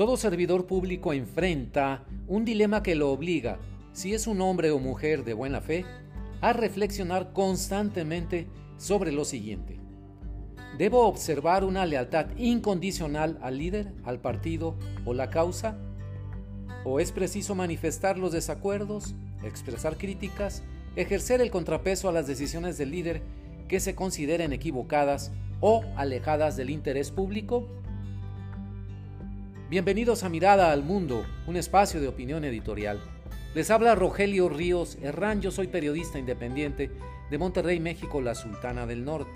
Todo servidor público enfrenta un dilema que lo obliga, si es un hombre o mujer de buena fe, a reflexionar constantemente sobre lo siguiente. ¿Debo observar una lealtad incondicional al líder, al partido o la causa? ¿O es preciso manifestar los desacuerdos, expresar críticas, ejercer el contrapeso a las decisiones del líder que se consideren equivocadas o alejadas del interés público? Bienvenidos a Mirada al Mundo, un espacio de opinión editorial. Les habla Rogelio Ríos Herrán, yo soy periodista independiente de Monterrey, México, la Sultana del Norte.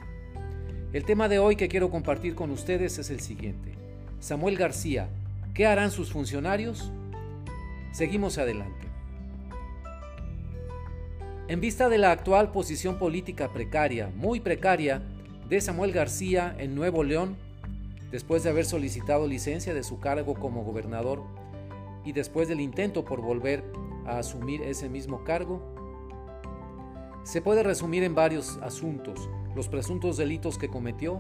El tema de hoy que quiero compartir con ustedes es el siguiente. Samuel García, ¿qué harán sus funcionarios? Seguimos adelante. En vista de la actual posición política precaria, muy precaria, de Samuel García en Nuevo León, después de haber solicitado licencia de su cargo como gobernador y después del intento por volver a asumir ese mismo cargo? Se puede resumir en varios asuntos, los presuntos delitos que cometió,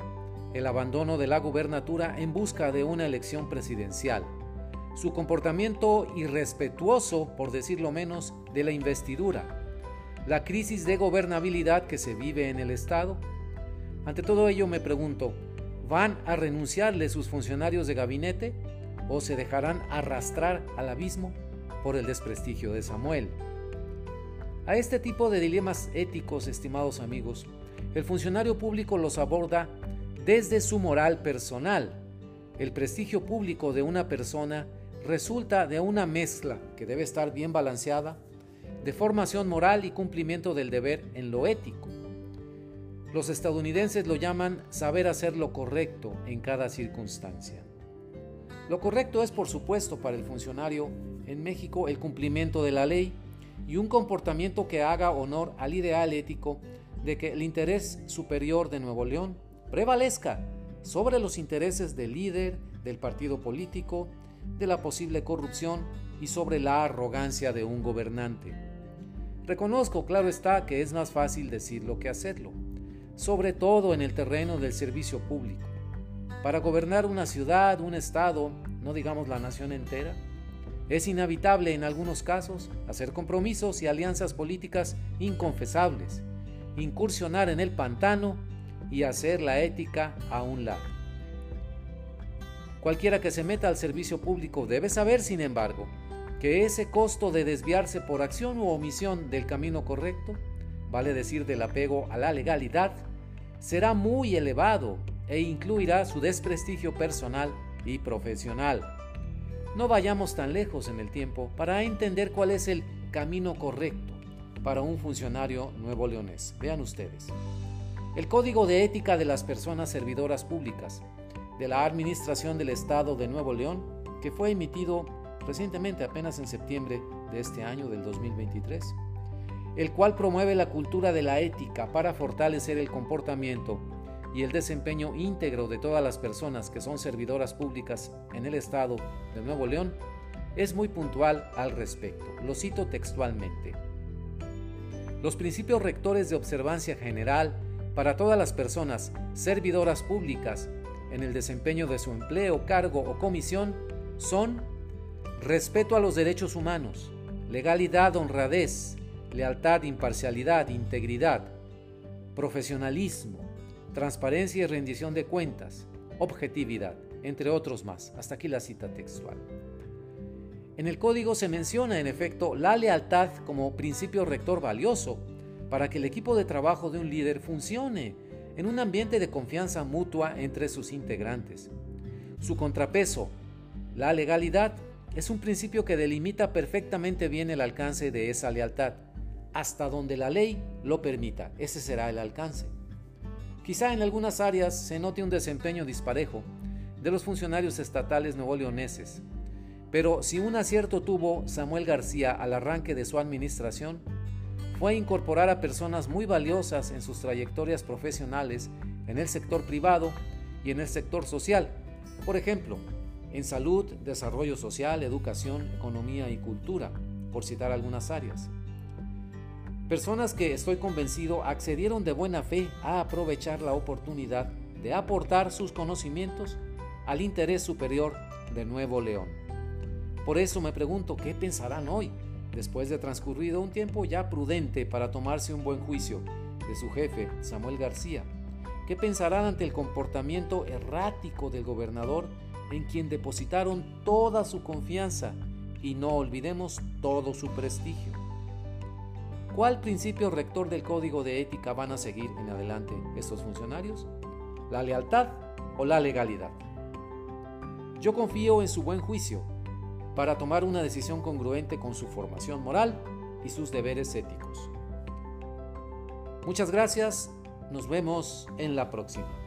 el abandono de la gubernatura en busca de una elección presidencial, su comportamiento irrespetuoso, por decirlo menos, de la investidura, la crisis de gobernabilidad que se vive en el Estado. Ante todo ello me pregunto, ¿Van a renunciarle sus funcionarios de gabinete o se dejarán arrastrar al abismo por el desprestigio de Samuel? A este tipo de dilemas éticos, estimados amigos, el funcionario público los aborda desde su moral personal. El prestigio público de una persona resulta de una mezcla que debe estar bien balanceada de formación moral y cumplimiento del deber en lo ético. Los estadounidenses lo llaman saber hacer lo correcto en cada circunstancia. Lo correcto es, por supuesto, para el funcionario en México el cumplimiento de la ley y un comportamiento que haga honor al ideal ético de que el interés superior de Nuevo León prevalezca sobre los intereses del líder, del partido político, de la posible corrupción y sobre la arrogancia de un gobernante. Reconozco, claro está, que es más fácil decirlo que hacerlo sobre todo en el terreno del servicio público. Para gobernar una ciudad, un estado, no digamos la nación entera, es inevitable en algunos casos hacer compromisos y alianzas políticas inconfesables, incursionar en el pantano y hacer la ética a un lado. Cualquiera que se meta al servicio público debe saber, sin embargo, que ese costo de desviarse por acción u omisión del camino correcto vale decir del apego a la legalidad, será muy elevado e incluirá su desprestigio personal y profesional. No vayamos tan lejos en el tiempo para entender cuál es el camino correcto para un funcionario nuevo leonés. Vean ustedes. El Código de Ética de las Personas Servidoras Públicas de la Administración del Estado de Nuevo León, que fue emitido recientemente apenas en septiembre de este año del 2023 el cual promueve la cultura de la ética para fortalecer el comportamiento y el desempeño íntegro de todas las personas que son servidoras públicas en el Estado de Nuevo León, es muy puntual al respecto. Lo cito textualmente. Los principios rectores de observancia general para todas las personas servidoras públicas en el desempeño de su empleo, cargo o comisión son respeto a los derechos humanos, legalidad, honradez, lealtad, imparcialidad, integridad, profesionalismo, transparencia y rendición de cuentas, objetividad, entre otros más. Hasta aquí la cita textual. En el código se menciona, en efecto, la lealtad como principio rector valioso para que el equipo de trabajo de un líder funcione en un ambiente de confianza mutua entre sus integrantes. Su contrapeso, la legalidad, es un principio que delimita perfectamente bien el alcance de esa lealtad hasta donde la ley lo permita. Ese será el alcance. Quizá en algunas áreas se note un desempeño disparejo de los funcionarios estatales nuevo-leoneses, pero si un acierto tuvo Samuel García al arranque de su administración, fue incorporar a personas muy valiosas en sus trayectorias profesionales en el sector privado y en el sector social, por ejemplo, en salud, desarrollo social, educación, economía y cultura, por citar algunas áreas. Personas que estoy convencido accedieron de buena fe a aprovechar la oportunidad de aportar sus conocimientos al interés superior de Nuevo León. Por eso me pregunto, ¿qué pensarán hoy, después de transcurrido un tiempo ya prudente para tomarse un buen juicio de su jefe, Samuel García? ¿Qué pensarán ante el comportamiento errático del gobernador en quien depositaron toda su confianza y no olvidemos todo su prestigio? ¿Cuál principio rector del código de ética van a seguir en adelante estos funcionarios? ¿La lealtad o la legalidad? Yo confío en su buen juicio para tomar una decisión congruente con su formación moral y sus deberes éticos. Muchas gracias, nos vemos en la próxima.